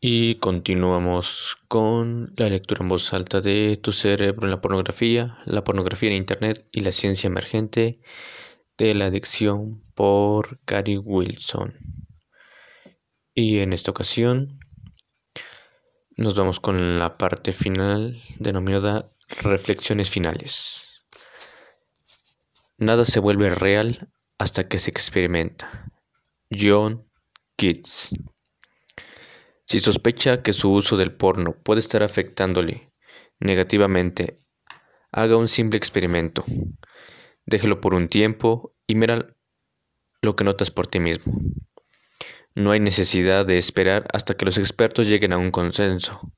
Y continuamos con la lectura en voz alta de Tu cerebro en la pornografía, la pornografía en Internet y la ciencia emergente de la adicción por Gary Wilson. Y en esta ocasión nos vamos con la parte final denominada reflexiones finales. Nada se vuelve real hasta que se experimenta. John Keats si sospecha que su uso del porno puede estar afectándole negativamente, haga un simple experimento. Déjelo por un tiempo y mira lo que notas por ti mismo. No hay necesidad de esperar hasta que los expertos lleguen a un consenso.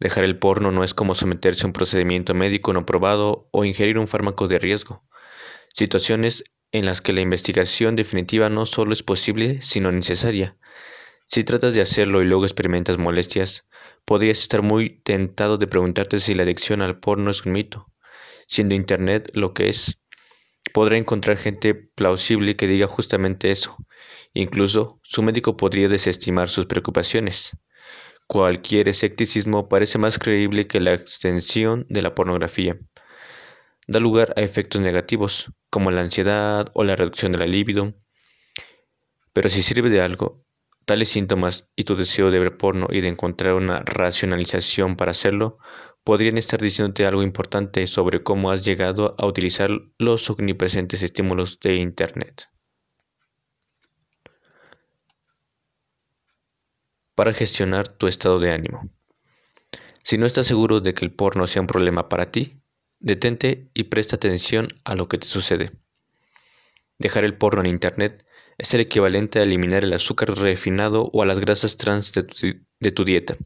Dejar el porno no es como someterse a un procedimiento médico no probado o ingerir un fármaco de riesgo. Situaciones en las que la investigación definitiva no solo es posible, sino necesaria. Si tratas de hacerlo y luego experimentas molestias, podrías estar muy tentado de preguntarte si la adicción al porno es un mito. Siendo Internet lo que es, podrá encontrar gente plausible que diga justamente eso. Incluso su médico podría desestimar sus preocupaciones. Cualquier escepticismo parece más creíble que la extensión de la pornografía. Da lugar a efectos negativos, como la ansiedad o la reducción de la libido. Pero si sirve de algo, Tales síntomas y tu deseo de ver porno y de encontrar una racionalización para hacerlo podrían estar diciéndote algo importante sobre cómo has llegado a utilizar los omnipresentes estímulos de Internet. Para gestionar tu estado de ánimo. Si no estás seguro de que el porno sea un problema para ti, detente y presta atención a lo que te sucede. Dejar el porno en Internet es el equivalente a eliminar el azúcar refinado o a las grasas trans de tu, dieta.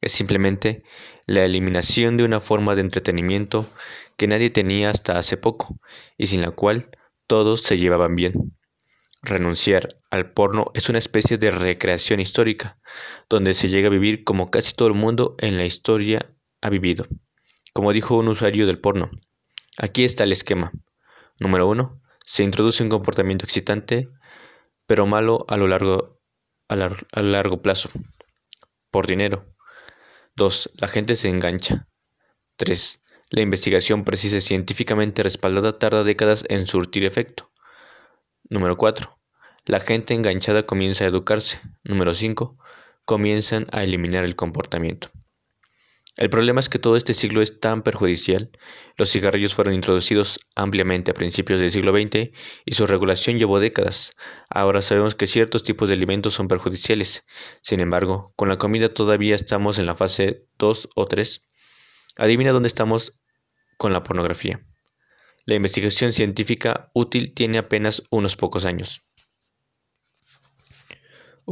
Es simplemente la eliminación de una forma de entretenimiento que nadie tenía hasta hace poco y sin la cual todos se llevaban bien. Renunciar al porno es una especie de recreación histórica, donde se llega a vivir como casi todo el mundo en la historia ha vivido. Como dijo un usuario del porno, aquí está el esquema. Número 1. Se introduce un comportamiento excitante pero malo a lo largo, a, largo plazo. Por dinero. 2. La gente se engancha. 3. La investigación precisa y científicamente respaldada tarda décadas en surtir efecto. Número 4. La gente enganchada comienza a educarse. Número 5. Comienzan a eliminar el comportamiento. El problema es que todo este siglo es tan perjudicial. Los cigarrillos fueron introducidos ampliamente a principios del siglo XX y su regulación llevó décadas. Ahora sabemos que ciertos tipos de alimentos son perjudiciales. Sin embargo, con la comida todavía estamos en la fase 2 o 3. Adivina dónde estamos con la pornografía. La investigación científica útil tiene apenas unos pocos años.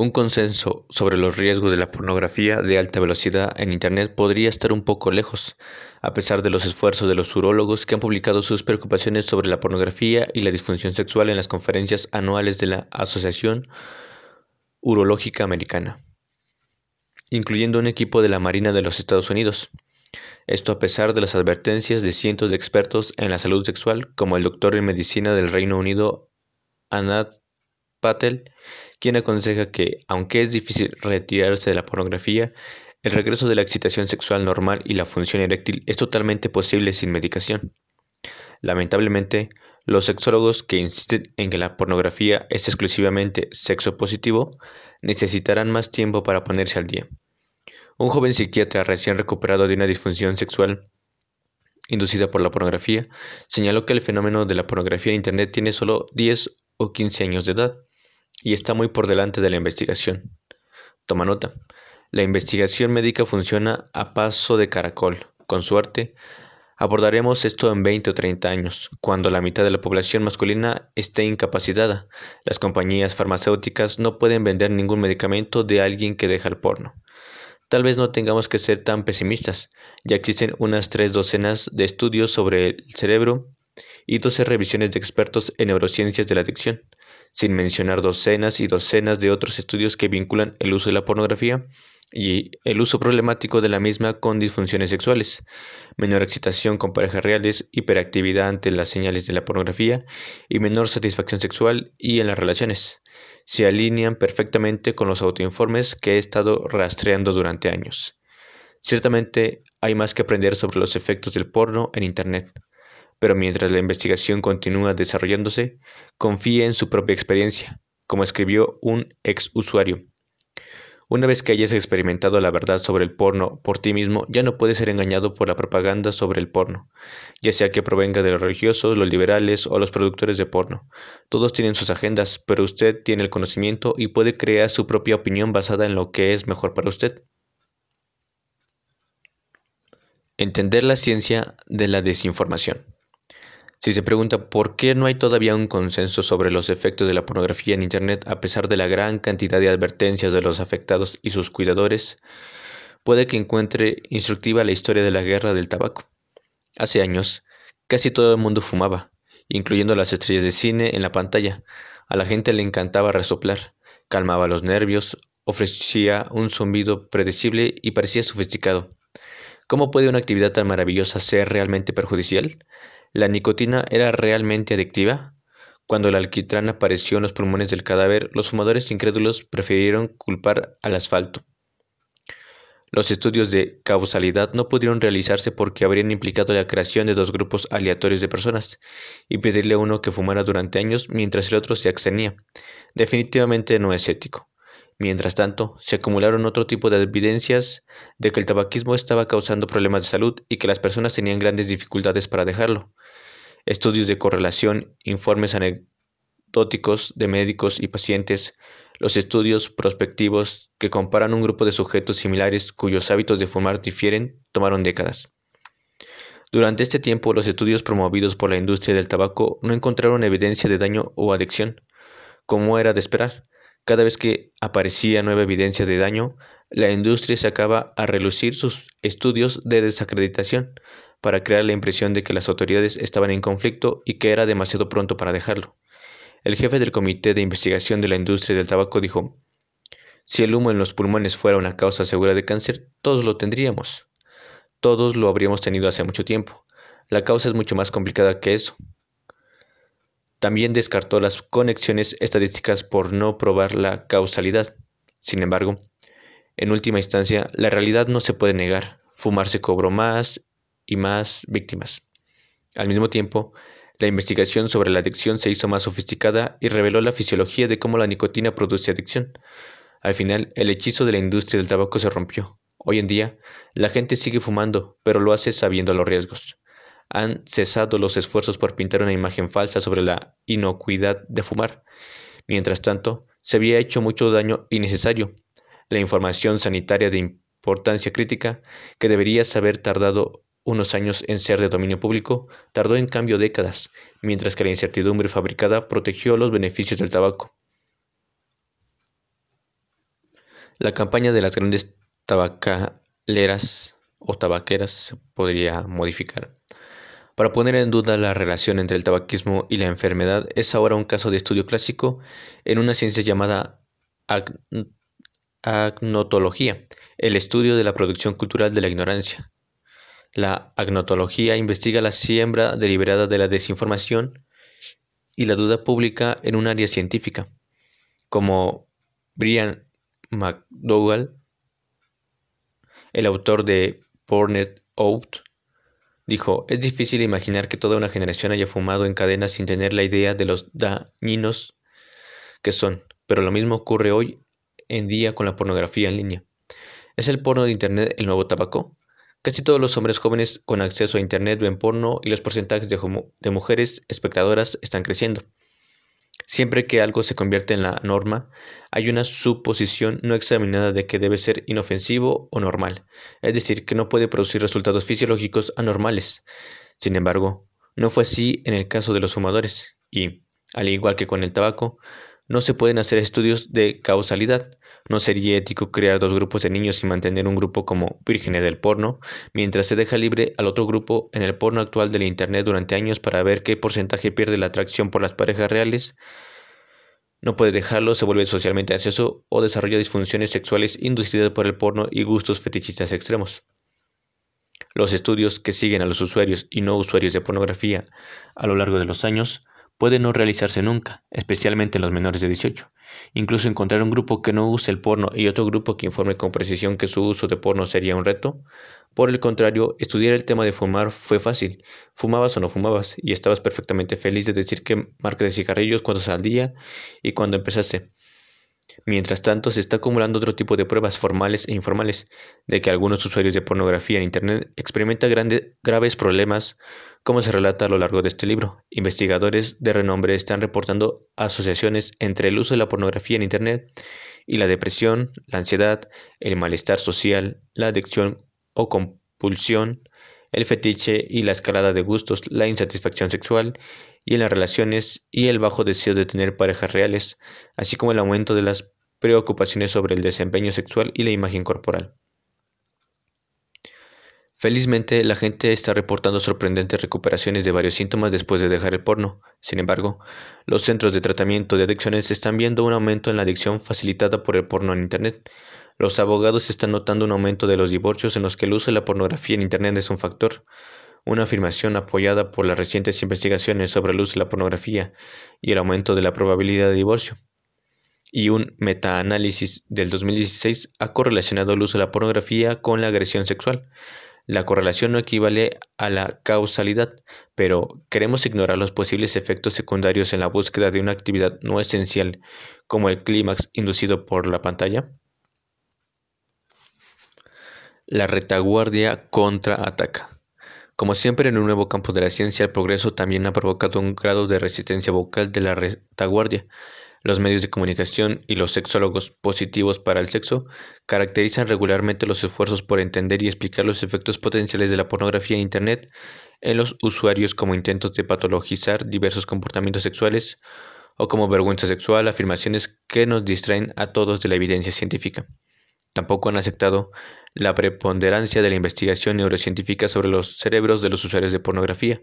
Un consenso sobre los riesgos de la pornografía de alta velocidad en Internet podría estar un poco lejos, a pesar de los esfuerzos de los urólogos que han publicado sus preocupaciones sobre la pornografía y la disfunción sexual en las conferencias anuales de la Asociación Urológica Americana, incluyendo un equipo de la Marina de los Estados Unidos. Esto a pesar de las advertencias de cientos de expertos en la salud sexual, como el doctor en medicina del Reino Unido, Anat Patel, quien aconseja que, aunque es difícil retirarse de la pornografía, el regreso de la excitación sexual normal y la función eréctil es totalmente posible sin medicación. Lamentablemente, los sexólogos que insisten en que la pornografía es exclusivamente sexo positivo necesitarán más tiempo para ponerse al día. Un joven psiquiatra recién recuperado de una disfunción sexual inducida por la pornografía señaló que el fenómeno de la pornografía en Internet tiene solo 10 o 15 años de edad y está muy por delante de la investigación. Toma nota. La investigación médica funciona a paso de caracol. Con suerte, abordaremos esto en 20 o 30 años, cuando la mitad de la población masculina esté incapacitada. Las compañías farmacéuticas no pueden vender ningún medicamento de alguien que deja el porno. Tal vez no tengamos que ser tan pesimistas. Ya existen unas tres docenas de estudios sobre el cerebro y 12 revisiones de expertos en neurociencias de la adicción sin mencionar docenas y docenas de otros estudios que vinculan el uso de la pornografía y el uso problemático de la misma con disfunciones sexuales, menor excitación con parejas reales, hiperactividad ante las señales de la pornografía y menor satisfacción sexual y en las relaciones. se alinean perfectamente con los autoinformes que he estado rastreando durante años. Ciertamente hay más que aprender sobre los efectos del porno en Internet, pero mientras la investigación continúa desarrollándose, confíe en su propia experiencia, como escribió un ex usuario. Una vez que hayas experimentado la verdad sobre el porno por ti mismo, ya no puedes ser engañado por la propaganda sobre el porno, ya sea que provenga de los religiosos, los liberales o los productores de porno. Todos tienen sus agendas, pero usted tiene el conocimiento y puede crear su propia opinión basada en lo que es mejor para usted. Entender la ciencia de la desinformación. Si se pregunta por qué no hay todavía un consenso sobre los efectos de la pornografía en Internet a pesar de la gran cantidad de advertencias de los afectados y sus cuidadores, puede que encuentre instructiva la historia de la guerra del tabaco. Hace años, casi todo el mundo fumaba, incluyendo las estrellas de cine en la pantalla. A la gente le encantaba resoplar, calmaba los nervios, ofrecía un zumbido predecible y parecía sofisticado. ¿Cómo puede una actividad tan maravillosa ser realmente perjudicial? ¿La nicotina era realmente adictiva? Cuando el alquitrán apareció en los pulmones del cadáver, los fumadores incrédulos prefirieron culpar al asfalto. Los estudios de causalidad no pudieron realizarse porque habrían implicado la creación de dos grupos aleatorios de personas y pedirle a uno que fumara durante años mientras el otro se abstenía. Definitivamente no es ético. Mientras tanto, se acumularon otro tipo de evidencias de que el tabaquismo estaba causando problemas de salud y que las personas tenían grandes dificultades para dejarlo. Estudios de correlación, informes anecdóticos de médicos y pacientes, los estudios prospectivos que comparan un grupo de sujetos similares cuyos hábitos de fumar difieren tomaron décadas. Durante este tiempo, los estudios promovidos por la industria del tabaco no encontraron evidencia de daño o adicción, como era de esperar. Cada vez que aparecía nueva evidencia de daño, la industria sacaba a relucir sus estudios de desacreditación para crear la impresión de que las autoridades estaban en conflicto y que era demasiado pronto para dejarlo. El jefe del Comité de Investigación de la Industria del Tabaco dijo, si el humo en los pulmones fuera una causa segura de cáncer, todos lo tendríamos. Todos lo habríamos tenido hace mucho tiempo. La causa es mucho más complicada que eso. También descartó las conexiones estadísticas por no probar la causalidad. Sin embargo, en última instancia, la realidad no se puede negar. Fumar se cobró más y más víctimas. Al mismo tiempo, la investigación sobre la adicción se hizo más sofisticada y reveló la fisiología de cómo la nicotina produce adicción. Al final, el hechizo de la industria del tabaco se rompió. Hoy en día, la gente sigue fumando, pero lo hace sabiendo los riesgos han cesado los esfuerzos por pintar una imagen falsa sobre la inocuidad de fumar. Mientras tanto, se había hecho mucho daño innecesario. La información sanitaria de importancia crítica, que debería haber tardado unos años en ser de dominio público, tardó en cambio décadas, mientras que la incertidumbre fabricada protegió los beneficios del tabaco. La campaña de las grandes tabacaleras o tabaqueras se podría modificar para poner en duda la relación entre el tabaquismo y la enfermedad es ahora un caso de estudio clásico en una ciencia llamada agnotología, el estudio de la producción cultural de la ignorancia. La agnotología investiga la siembra deliberada de la desinformación y la duda pública en un área científica, como Brian McDougall, el autor de Pornet Out, Dijo, es difícil imaginar que toda una generación haya fumado en cadena sin tener la idea de los dañinos que son, pero lo mismo ocurre hoy en día con la pornografía en línea. ¿Es el porno de Internet el nuevo tabaco? Casi todos los hombres jóvenes con acceso a Internet ven porno y los porcentajes de, de mujeres espectadoras están creciendo. Siempre que algo se convierte en la norma, hay una suposición no examinada de que debe ser inofensivo o normal, es decir, que no puede producir resultados fisiológicos anormales. Sin embargo, no fue así en el caso de los fumadores, y, al igual que con el tabaco, no se pueden hacer estudios de causalidad. No sería ético crear dos grupos de niños y mantener un grupo como vírgenes del porno, mientras se deja libre al otro grupo en el porno actual del Internet durante años para ver qué porcentaje pierde la atracción por las parejas reales. No puede dejarlo, se vuelve socialmente ansioso o desarrolla disfunciones sexuales inducidas por el porno y gustos fetichistas extremos. Los estudios que siguen a los usuarios y no usuarios de pornografía a lo largo de los años puede no realizarse nunca, especialmente en los menores de 18. Incluso encontrar un grupo que no use el porno y otro grupo que informe con precisión que su uso de porno sería un reto. Por el contrario, estudiar el tema de fumar fue fácil. Fumabas o no fumabas y estabas perfectamente feliz de decir qué marca de cigarrillos, cuántos al día y cuándo empezaste. Mientras tanto, se está acumulando otro tipo de pruebas formales e informales de que algunos usuarios de pornografía en Internet experimentan graves problemas, como se relata a lo largo de este libro. Investigadores de renombre están reportando asociaciones entre el uso de la pornografía en Internet y la depresión, la ansiedad, el malestar social, la adicción o compulsión, el fetiche y la escalada de gustos, la insatisfacción sexual y en las relaciones y el bajo deseo de tener parejas reales, así como el aumento de las preocupaciones sobre el desempeño sexual y la imagen corporal. Felizmente, la gente está reportando sorprendentes recuperaciones de varios síntomas después de dejar el porno. Sin embargo, los centros de tratamiento de adicciones están viendo un aumento en la adicción facilitada por el porno en Internet. Los abogados están notando un aumento de los divorcios en los que el uso de la pornografía en Internet es un factor, una afirmación apoyada por las recientes investigaciones sobre el uso de la pornografía y el aumento de la probabilidad de divorcio. Y un metaanálisis del 2016 ha correlacionado el uso de la pornografía con la agresión sexual. La correlación no equivale a la causalidad, pero queremos ignorar los posibles efectos secundarios en la búsqueda de una actividad no esencial, como el clímax inducido por la pantalla. La retaguardia contraataca. Como siempre en un nuevo campo de la ciencia, el progreso también ha provocado un grado de resistencia vocal de la retaguardia. Los medios de comunicación y los sexólogos positivos para el sexo caracterizan regularmente los esfuerzos por entender y explicar los efectos potenciales de la pornografía en Internet en los usuarios como intentos de patologizar diversos comportamientos sexuales o como vergüenza sexual, afirmaciones que nos distraen a todos de la evidencia científica. Tampoco han aceptado la preponderancia de la investigación neurocientífica sobre los cerebros de los usuarios de pornografía,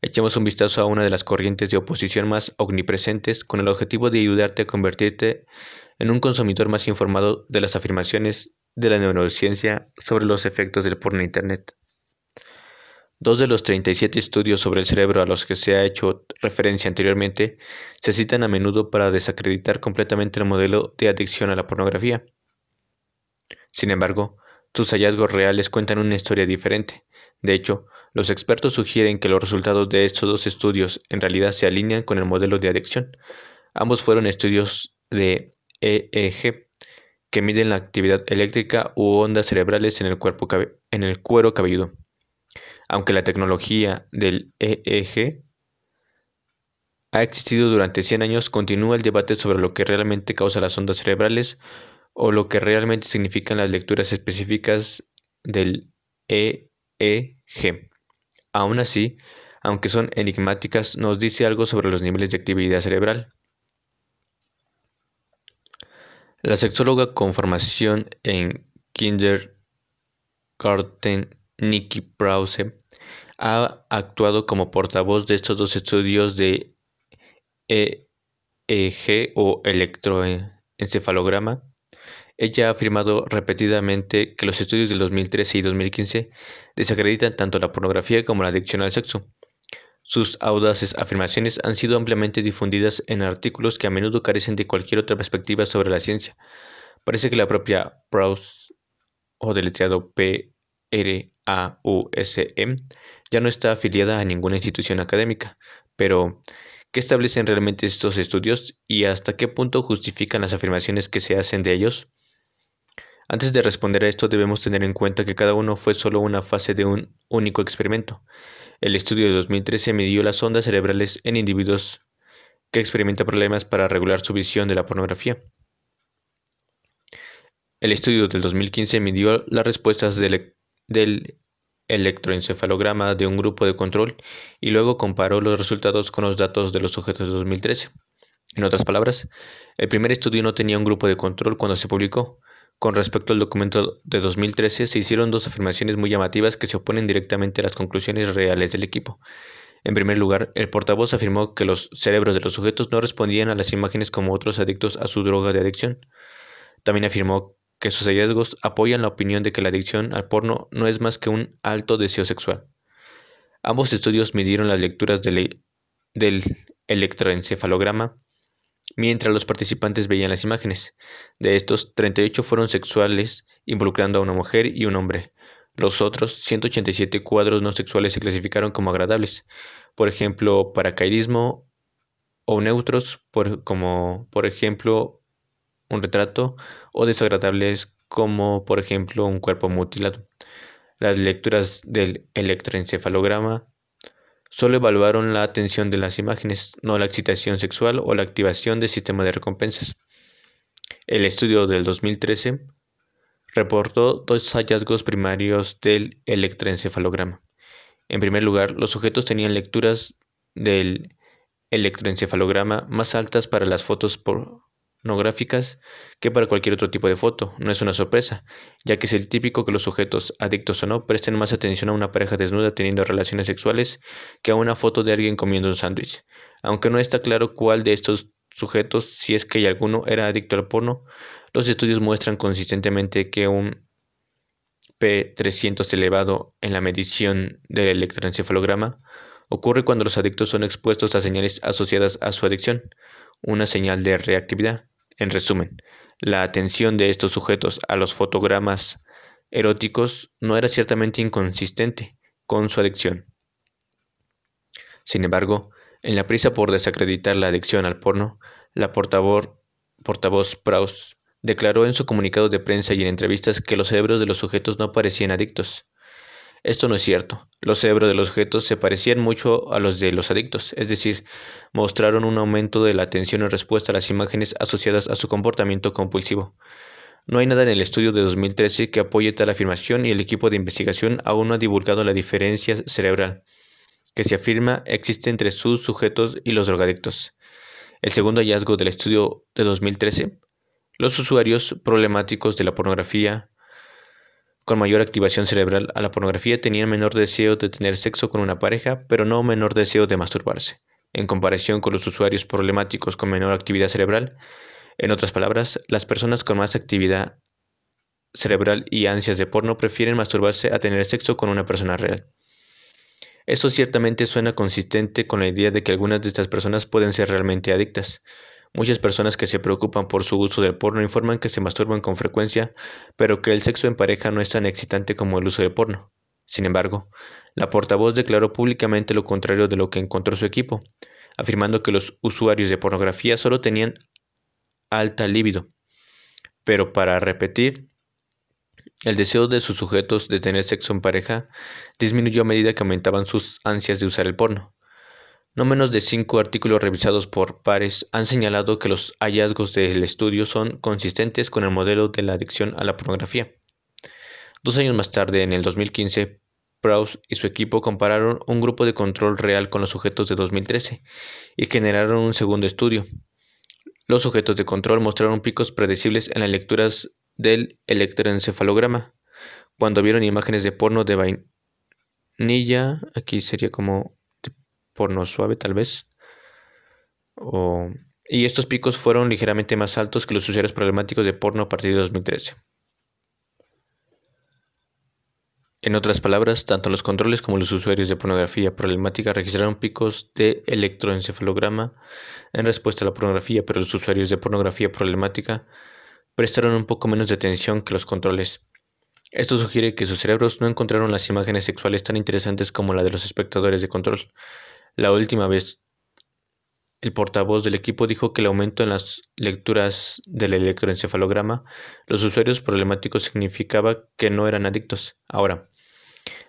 Echemos un vistazo a una de las corrientes de oposición más omnipresentes con el objetivo de ayudarte a convertirte en un consumidor más informado de las afirmaciones de la neurociencia sobre los efectos del porno Internet. Dos de los 37 estudios sobre el cerebro a los que se ha hecho referencia anteriormente se citan a menudo para desacreditar completamente el modelo de adicción a la pornografía. Sin embargo, sus hallazgos reales cuentan una historia diferente. De hecho, los expertos sugieren que los resultados de estos dos estudios en realidad se alinean con el modelo de adicción. Ambos fueron estudios de EEG que miden la actividad eléctrica u ondas cerebrales en el, cuerpo en el cuero cabelludo. Aunque la tecnología del EEG ha existido durante 100 años, continúa el debate sobre lo que realmente causa las ondas cerebrales o lo que realmente significan las lecturas específicas del EEG. Aún así, aunque son enigmáticas, nos dice algo sobre los niveles de actividad cerebral. La sexóloga con formación en Kindergarten, Nikki Brause, ha actuado como portavoz de estos dos estudios de EEG o electroencefalograma. Ella ha afirmado repetidamente que los estudios del 2013 y 2015 desacreditan tanto la pornografía como la adicción al sexo. Sus audaces afirmaciones han sido ampliamente difundidas en artículos que a menudo carecen de cualquier otra perspectiva sobre la ciencia. Parece que la propia Prause, o deletreado P-R-A-U-S-E, ya no está afiliada a ninguna institución académica. Pero, ¿qué establecen realmente estos estudios y hasta qué punto justifican las afirmaciones que se hacen de ellos? Antes de responder a esto debemos tener en cuenta que cada uno fue solo una fase de un único experimento. El estudio de 2013 midió las ondas cerebrales en individuos que experimentan problemas para regular su visión de la pornografía. El estudio del 2015 midió las respuestas del, del electroencefalograma de un grupo de control y luego comparó los resultados con los datos de los sujetos de 2013. En otras palabras, el primer estudio no tenía un grupo de control cuando se publicó, con respecto al documento de 2013, se hicieron dos afirmaciones muy llamativas que se oponen directamente a las conclusiones reales del equipo. En primer lugar, el portavoz afirmó que los cerebros de los sujetos no respondían a las imágenes como otros adictos a su droga de adicción. También afirmó que sus hallazgos apoyan la opinión de que la adicción al porno no es más que un alto deseo sexual. Ambos estudios midieron las lecturas del, electroencefalograma mientras los participantes veían las imágenes. De estos, 38 fueron sexuales, involucrando a una mujer y un hombre. Los otros 187 cuadros no sexuales se clasificaron como agradables, por ejemplo, paracaidismo o neutros, como por ejemplo un retrato, o desagradables como por ejemplo un cuerpo mutilado. Las lecturas del electroencefalograma solo evaluaron la atención de las imágenes, no la excitación sexual o la activación del sistema de recompensas. El estudio del 2013 reportó dos hallazgos primarios del electroencefalograma. En primer lugar, los sujetos tenían lecturas del electroencefalograma más altas para las fotos pornográficas que para cualquier otro tipo de foto. No es una sorpresa, ya que es el típico que los sujetos, adictos o no, presten más atención a una pareja desnuda teniendo relaciones sexuales que a una foto de alguien comiendo un sándwich. Aunque no está claro cuál de estos sujetos, si es que hay alguno, era adicto al porno, los estudios muestran consistentemente que un P300 elevado en la medición del electroencefalograma ocurre cuando los adictos son expuestos a señales asociadas a su adicción, una señal de reactividad. En resumen, la atención de estos sujetos a los fotogramas eróticos no era ciertamente inconsistente con su adicción. Sin embargo, en la prisa por desacreditar la adicción al porno, la portavoz, portavoz Praus declaró en su comunicado de prensa y en entrevistas que los cerebros de los sujetos no parecían adictos. Esto no es cierto. Los cerebros de los sujetos se parecían mucho a los de los adictos, es decir, mostraron un aumento de la atención en respuesta a las imágenes asociadas a su comportamiento compulsivo. No hay nada en el estudio de 2013 que apoye tal afirmación y el equipo de investigación aún no ha divulgado la diferencia cerebral que se afirma existe entre sus sujetos y los drogadictos. El segundo hallazgo del estudio de 2013, los usuarios problemáticos de la pornografía con mayor activación cerebral a la pornografía tenían menor deseo de tener sexo con una pareja, pero no menor deseo de masturbarse, en comparación con los usuarios problemáticos con menor actividad cerebral. En otras palabras, las personas con más actividad cerebral y ansias de porno prefieren masturbarse a tener sexo con una persona real. Eso ciertamente suena consistente con la idea de que algunas de estas personas pueden ser realmente adictas. Muchas personas que se preocupan por su uso del porno informan que se masturban con frecuencia, pero que el sexo en pareja no es tan excitante como el uso del porno. Sin embargo, la portavoz declaró públicamente lo contrario de lo que encontró su equipo, afirmando que los usuarios de pornografía solo tenían alta libido. Pero para repetir, el deseo de sus sujetos de tener sexo en pareja disminuyó a medida que aumentaban sus ansias de usar el porno. No menos de cinco artículos revisados por pares han señalado que los hallazgos del estudio son consistentes con el modelo de la adicción a la pornografía. Dos años más tarde, en el 2015, Prowse y su equipo compararon un grupo de control real con los sujetos de 2013 y generaron un segundo estudio. Los sujetos de control mostraron picos predecibles en las lecturas del electroencefalograma. Cuando vieron imágenes de porno de vainilla, aquí sería como porno suave tal vez, y estos picos fueron ligeramente más altos que los usuarios problemáticos de porno a partir de 2013. En otras palabras, tanto los controles como los usuarios de pornografía problemática registraron picos de electroencefalograma en respuesta a la pornografía, pero los usuarios de pornografía problemática prestaron un poco menos de atención que los controles. Esto sugiere que sus cerebros no encontraron las imágenes sexuales tan interesantes como la de los espectadores de control. La última vez, el portavoz del equipo dijo que el aumento en las lecturas del electroencefalograma, los usuarios problemáticos significaba que no eran adictos. Ahora,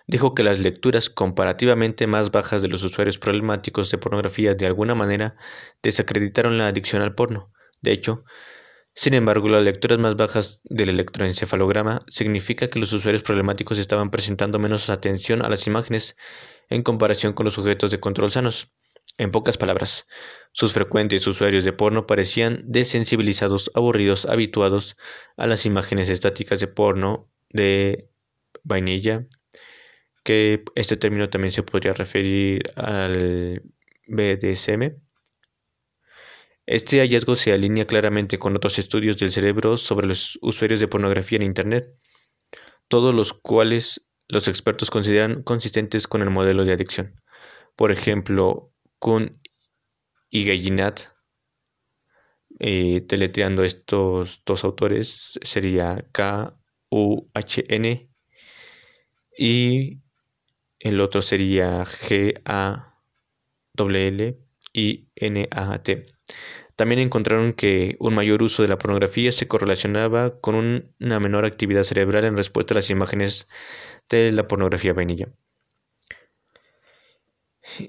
dijo que las lecturas comparativamente más bajas de los usuarios problemáticos de pornografía de alguna manera desacreditaron la adicción al porno. De hecho, sin embargo, las lecturas más bajas del electroencefalograma significa que los usuarios problemáticos estaban presentando menos atención a las imágenes en comparación con los sujetos de control sanos. En pocas palabras, sus frecuentes usuarios de porno parecían desensibilizados, aburridos, habituados a las imágenes estáticas de porno de vainilla, que este término también se podría referir al BDSM, este hallazgo se alinea claramente con otros estudios del cerebro sobre los usuarios de pornografía en Internet, todos los cuales los expertos consideran consistentes con el modelo de adicción. Por ejemplo, Kuhn y Gallinat, eh, teletreando estos dos autores, sería K-U-H-N y el otro sería G-A-L-L-I-N-A-T. También encontraron que un mayor uso de la pornografía se correlacionaba con una menor actividad cerebral en respuesta a las imágenes de la pornografía vainilla.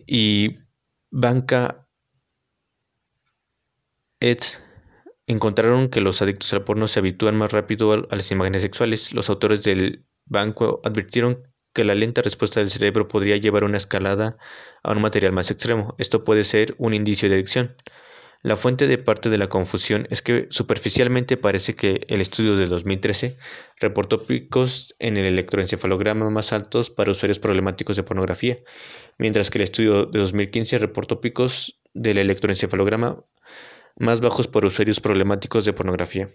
Y Banca et encontraron que los adictos al porno se habitúan más rápido a las imágenes sexuales. Los autores del banco advirtieron que la lenta respuesta del cerebro podría llevar una escalada a un material más extremo. Esto puede ser un indicio de adicción. La fuente de parte de la confusión es que superficialmente parece que el estudio de 2013 reportó picos en el electroencefalograma más altos para usuarios problemáticos de pornografía, mientras que el estudio de 2015 reportó picos del electroencefalograma más bajos para usuarios problemáticos de pornografía.